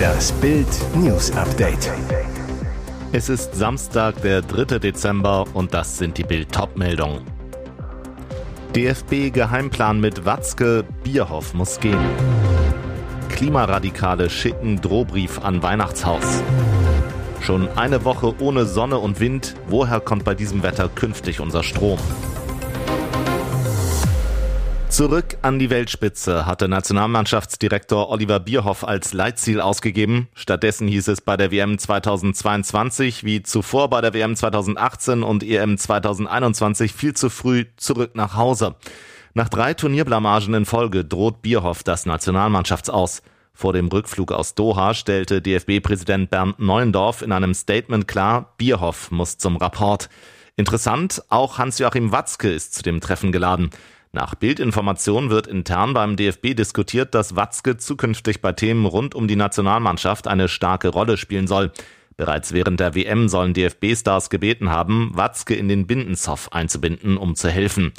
Das Bild News Update. Es ist Samstag, der 3. Dezember und das sind die Bild meldungen DFB Geheimplan mit Watzke, Bierhoff muss gehen. Klimaradikale schicken Drohbrief an Weihnachtshaus. Schon eine Woche ohne Sonne und Wind, woher kommt bei diesem Wetter künftig unser Strom? Zurück an die Weltspitze hatte Nationalmannschaftsdirektor Oliver Bierhoff als Leitziel ausgegeben. Stattdessen hieß es bei der WM 2022 wie zuvor bei der WM 2018 und EM 2021 viel zu früh zurück nach Hause. Nach drei Turnierblamagen in Folge droht Bierhoff das Nationalmannschaftsaus. Vor dem Rückflug aus Doha stellte DFB-Präsident Bernd Neuendorf in einem Statement klar, Bierhoff muss zum Rapport. Interessant, auch Hans-Joachim Watzke ist zu dem Treffen geladen. Nach Bildinformation wird intern beim DFB diskutiert, dass Watzke zukünftig bei Themen rund um die Nationalmannschaft eine starke Rolle spielen soll. Bereits während der WM sollen DFB-Stars gebeten haben, Watzke in den Bindenzoff einzubinden, um zu helfen.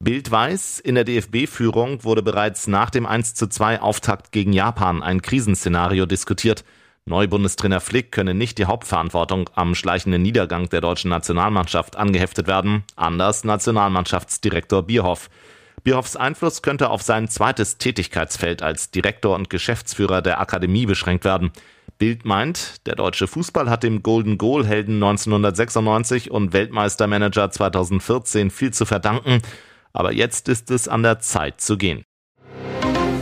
Bild weiß, in der DFB-Führung wurde bereits nach dem 1 zu 2 Auftakt gegen Japan ein Krisenszenario diskutiert. Neubundestrainer Flick könne nicht die Hauptverantwortung am schleichenden Niedergang der deutschen Nationalmannschaft angeheftet werden, anders Nationalmannschaftsdirektor Bierhoff. Bierhoffs Einfluss könnte auf sein zweites Tätigkeitsfeld als Direktor und Geschäftsführer der Akademie beschränkt werden. Bild meint, der deutsche Fußball hat dem Golden Goal Helden 1996 und Weltmeistermanager 2014 viel zu verdanken, aber jetzt ist es an der Zeit zu gehen.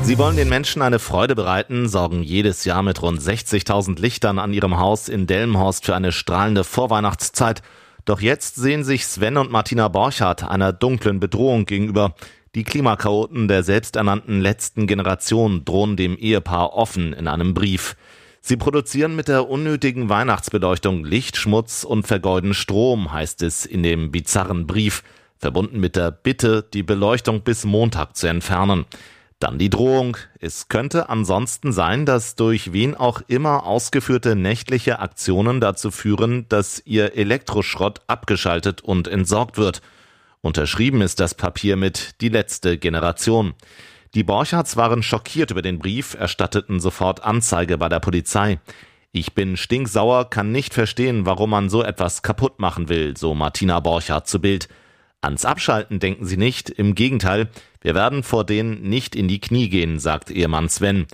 Sie wollen den Menschen eine Freude bereiten, sorgen jedes Jahr mit rund 60.000 Lichtern an ihrem Haus in Delmenhorst für eine strahlende Vorweihnachtszeit. Doch jetzt sehen sich Sven und Martina Borchardt einer dunklen Bedrohung gegenüber. Die Klimakaoten der selbsternannten letzten Generation drohen dem Ehepaar offen in einem Brief. Sie produzieren mit der unnötigen Weihnachtsbeleuchtung Lichtschmutz und vergeuden Strom, heißt es in dem bizarren Brief, verbunden mit der Bitte, die Beleuchtung bis Montag zu entfernen. Dann die Drohung. Es könnte ansonsten sein, dass durch wen auch immer ausgeführte nächtliche Aktionen dazu führen, dass ihr Elektroschrott abgeschaltet und entsorgt wird. Unterschrieben ist das Papier mit die letzte Generation. Die Borchards waren schockiert über den Brief, erstatteten sofort Anzeige bei der Polizei. Ich bin stinksauer, kann nicht verstehen, warum man so etwas kaputt machen will, so Martina Borchardt zu Bild. Ans Abschalten denken sie nicht, im Gegenteil, wir werden vor denen nicht in die Knie gehen, sagt Ehemann Sven.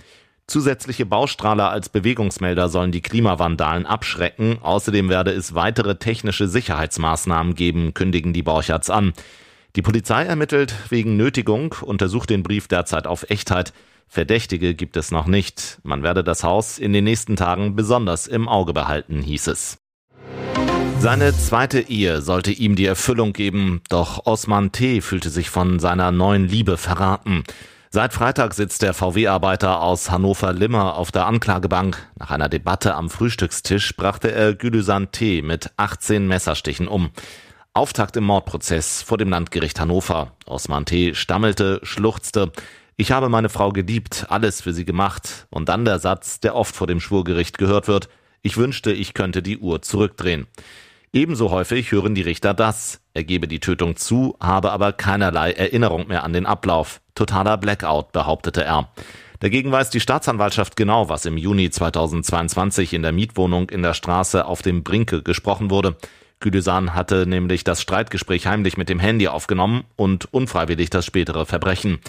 Zusätzliche Baustrahler als Bewegungsmelder sollen die Klimawandalen abschrecken. Außerdem werde es weitere technische Sicherheitsmaßnahmen geben, kündigen die Borchards an. Die Polizei ermittelt wegen Nötigung, untersucht den Brief derzeit auf Echtheit. Verdächtige gibt es noch nicht. Man werde das Haus in den nächsten Tagen besonders im Auge behalten, hieß es. Seine zweite Ehe sollte ihm die Erfüllung geben, doch Osman T. fühlte sich von seiner neuen Liebe verraten. Seit Freitag sitzt der VW-Arbeiter aus Hannover-Limmer auf der Anklagebank. Nach einer Debatte am Frühstückstisch brachte er Gülüsan T. mit 18 Messerstichen um. Auftakt im Mordprozess vor dem Landgericht Hannover. Osman T. stammelte, schluchzte. Ich habe meine Frau geliebt, alles für sie gemacht. Und dann der Satz, der oft vor dem Schwurgericht gehört wird. Ich wünschte, ich könnte die Uhr zurückdrehen. Ebenso häufig hören die Richter das. Er gebe die Tötung zu, habe aber keinerlei Erinnerung mehr an den Ablauf. Totaler Blackout, behauptete er. Dagegen weiß die Staatsanwaltschaft genau, was im Juni 2022 in der Mietwohnung in der Straße auf dem Brinke gesprochen wurde. Güdesan hatte nämlich das Streitgespräch heimlich mit dem Handy aufgenommen und unfreiwillig das spätere Verbrechen.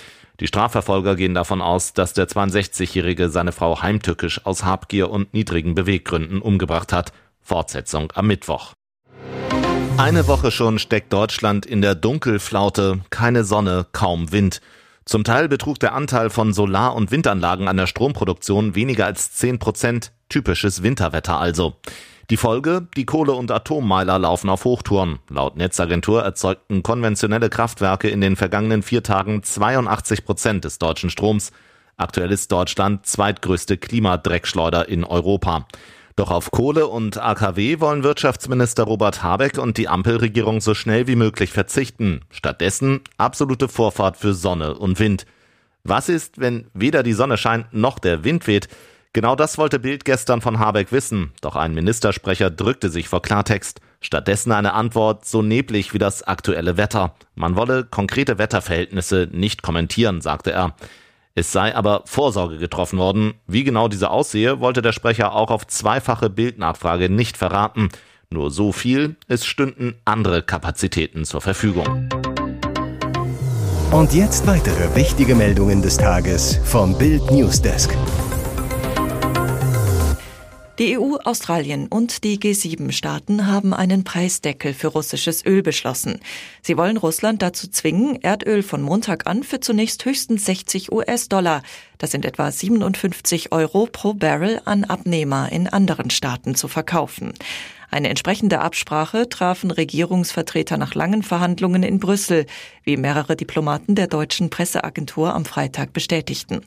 Die Strafverfolger gehen davon aus, dass der 62-Jährige seine Frau heimtückisch aus Habgier und niedrigen Beweggründen umgebracht hat. Fortsetzung am Mittwoch. Eine Woche schon steckt Deutschland in der Dunkelflaute, keine Sonne, kaum Wind. Zum Teil betrug der Anteil von Solar- und Windanlagen an der Stromproduktion weniger als 10 Prozent, typisches Winterwetter also. Die Folge? Die Kohle- und Atommeiler laufen auf Hochtouren. Laut Netzagentur erzeugten konventionelle Kraftwerke in den vergangenen vier Tagen 82 Prozent des deutschen Stroms. Aktuell ist Deutschland zweitgrößte Klimadreckschleuder in Europa. Doch auf Kohle und AKW wollen Wirtschaftsminister Robert Habeck und die Ampelregierung so schnell wie möglich verzichten. Stattdessen absolute Vorfahrt für Sonne und Wind. Was ist, wenn weder die Sonne scheint noch der Wind weht? Genau das wollte Bild gestern von Habeck wissen, doch ein Ministersprecher drückte sich vor Klartext. Stattdessen eine Antwort so neblig wie das aktuelle Wetter. Man wolle konkrete Wetterverhältnisse nicht kommentieren, sagte er. Es sei aber Vorsorge getroffen worden. Wie genau diese aussehe, wollte der Sprecher auch auf zweifache Bildnachfrage nicht verraten. Nur so viel, es stünden andere Kapazitäten zur Verfügung. Und jetzt weitere wichtige Meldungen des Tages vom Bild Newsdesk. Die EU, Australien und die G7-Staaten haben einen Preisdeckel für russisches Öl beschlossen. Sie wollen Russland dazu zwingen, Erdöl von Montag an für zunächst höchstens 60 US-Dollar, das sind etwa 57 Euro pro Barrel, an Abnehmer in anderen Staaten zu verkaufen. Eine entsprechende Absprache trafen Regierungsvertreter nach langen Verhandlungen in Brüssel, wie mehrere Diplomaten der deutschen Presseagentur am Freitag bestätigten.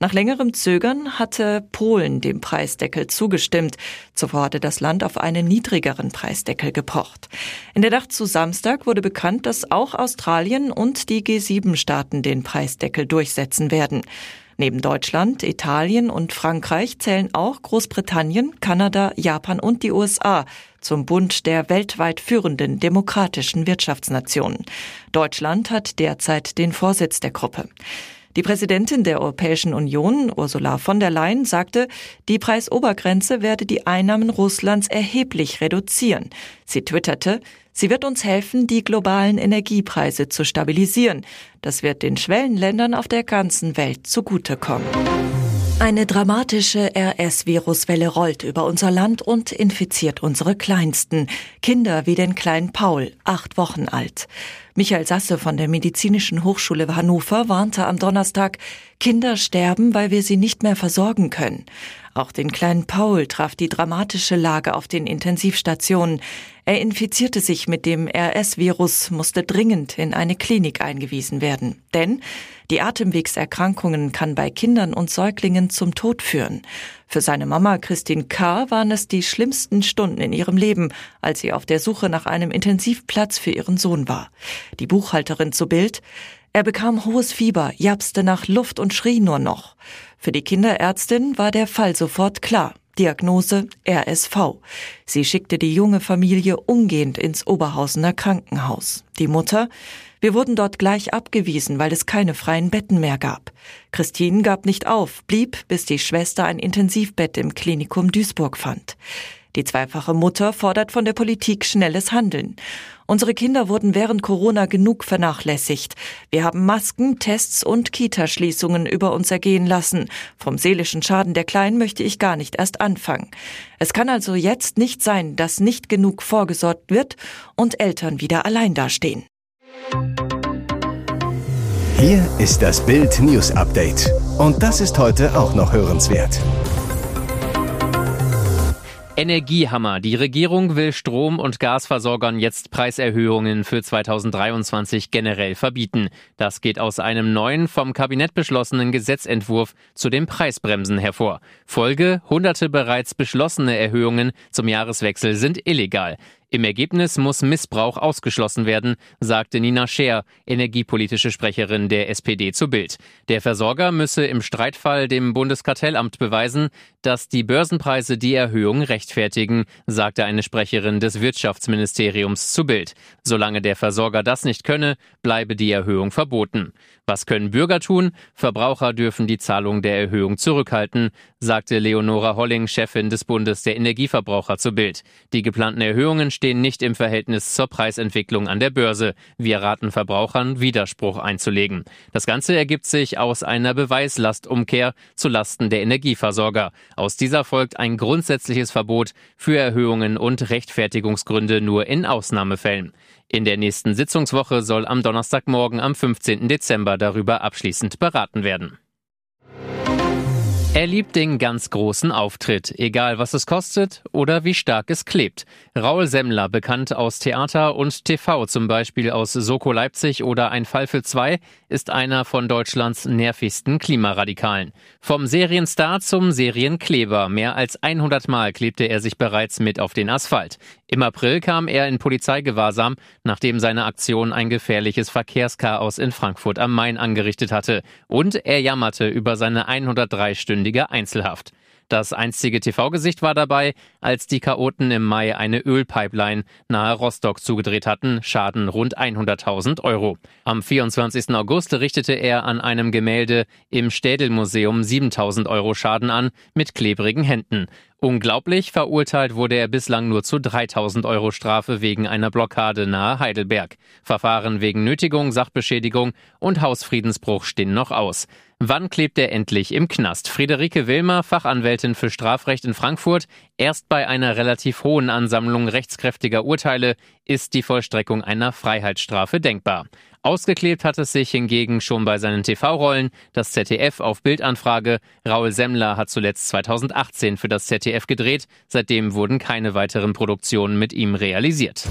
Nach längerem Zögern hatte Polen dem Preisdeckel zugestimmt. Zuvor hatte das Land auf einen niedrigeren Preisdeckel gepocht. In der Nacht zu Samstag wurde bekannt, dass auch Australien und die G7-Staaten den Preisdeckel durchsetzen werden. Neben Deutschland, Italien und Frankreich zählen auch Großbritannien, Kanada, Japan und die USA zum Bund der weltweit führenden demokratischen Wirtschaftsnationen. Deutschland hat derzeit den Vorsitz der Gruppe. Die Präsidentin der Europäischen Union, Ursula von der Leyen, sagte, die Preisobergrenze werde die Einnahmen Russlands erheblich reduzieren. Sie twitterte, sie wird uns helfen, die globalen Energiepreise zu stabilisieren. Das wird den Schwellenländern auf der ganzen Welt zugutekommen. Eine dramatische RS-Viruswelle rollt über unser Land und infiziert unsere Kleinsten. Kinder wie den kleinen Paul, acht Wochen alt. Michael Sasse von der Medizinischen Hochschule Hannover warnte am Donnerstag, Kinder sterben, weil wir sie nicht mehr versorgen können. Auch den kleinen Paul traf die dramatische Lage auf den Intensivstationen. Er infizierte sich mit dem RS-Virus, musste dringend in eine Klinik eingewiesen werden. Denn die Atemwegserkrankungen kann bei Kindern und Säuglingen zum Tod führen. Für seine Mama Christine K. waren es die schlimmsten Stunden in ihrem Leben, als sie auf der Suche nach einem Intensivplatz für ihren Sohn war. Die Buchhalterin zu Bild er bekam hohes Fieber, japste nach Luft und schrie nur noch. Für die Kinderärztin war der Fall sofort klar. Diagnose RSV. Sie schickte die junge Familie umgehend ins Oberhausener Krankenhaus. Die Mutter, wir wurden dort gleich abgewiesen, weil es keine freien Betten mehr gab. Christine gab nicht auf, blieb, bis die Schwester ein Intensivbett im Klinikum Duisburg fand. Die zweifache Mutter fordert von der Politik schnelles Handeln. Unsere Kinder wurden während Corona genug vernachlässigt. Wir haben Masken, Tests und Kitaschließungen über uns ergehen lassen. Vom seelischen Schaden der Kleinen möchte ich gar nicht erst anfangen. Es kann also jetzt nicht sein, dass nicht genug vorgesorgt wird und Eltern wieder allein dastehen. Hier ist das Bild News Update. Und das ist heute auch noch hörenswert. Energiehammer. Die Regierung will Strom- und Gasversorgern jetzt Preiserhöhungen für 2023 generell verbieten. Das geht aus einem neuen, vom Kabinett beschlossenen Gesetzentwurf zu den Preisbremsen hervor. Folge, hunderte bereits beschlossene Erhöhungen zum Jahreswechsel sind illegal. Im Ergebnis muss Missbrauch ausgeschlossen werden, sagte Nina Scher, energiepolitische Sprecherin der SPD zu Bild. Der Versorger müsse im Streitfall dem Bundeskartellamt beweisen, dass die Börsenpreise die Erhöhung rechtfertigen, sagte eine Sprecherin des Wirtschaftsministeriums zu Bild. Solange der Versorger das nicht könne, bleibe die Erhöhung verboten. Was können Bürger tun? Verbraucher dürfen die Zahlung der Erhöhung zurückhalten, sagte Leonora Holling, Chefin des Bundes der Energieverbraucher zu Bild. Die geplanten Erhöhungen stehen nicht im Verhältnis zur Preisentwicklung an der Börse. Wir raten Verbrauchern, Widerspruch einzulegen. Das Ganze ergibt sich aus einer Beweislastumkehr zu Lasten der Energieversorger. Aus dieser folgt ein grundsätzliches Verbot für Erhöhungen und Rechtfertigungsgründe nur in Ausnahmefällen. In der nächsten Sitzungswoche soll am Donnerstagmorgen am 15. Dezember darüber abschließend beraten werden. Er liebt den ganz großen Auftritt, egal was es kostet oder wie stark es klebt. Raul Semmler, bekannt aus Theater und TV, zum Beispiel aus Soko Leipzig oder Ein Fall für zwei, ist einer von Deutschlands nervigsten Klimaradikalen. Vom Serienstar zum Serienkleber. Mehr als 100 Mal klebte er sich bereits mit auf den Asphalt. Im April kam er in Polizeigewahrsam, nachdem seine Aktion ein gefährliches Verkehrschaos in Frankfurt am Main angerichtet hatte. Und er jammerte über seine 103 Einstündige Einzelhaft. Das einstige TV-Gesicht war dabei, als die Chaoten im Mai eine Ölpipeline nahe Rostock zugedreht hatten, Schaden rund 100.000 Euro. Am 24. August richtete er an einem Gemälde im Städelmuseum 7.000 Euro Schaden an, mit klebrigen Händen. Unglaublich verurteilt wurde er bislang nur zu 3000 Euro Strafe wegen einer Blockade nahe Heidelberg. Verfahren wegen Nötigung, Sachbeschädigung und Hausfriedensbruch stehen noch aus. Wann klebt er endlich im Knast? Friederike Wilmer, Fachanwältin für Strafrecht in Frankfurt. Erst bei einer relativ hohen Ansammlung rechtskräftiger Urteile ist die Vollstreckung einer Freiheitsstrafe denkbar. Ausgeklebt hat es sich hingegen schon bei seinen TV-Rollen. Das ZDF auf Bildanfrage. Raul Semmler hat zuletzt 2018 für das ZDF gedreht. Seitdem wurden keine weiteren Produktionen mit ihm realisiert.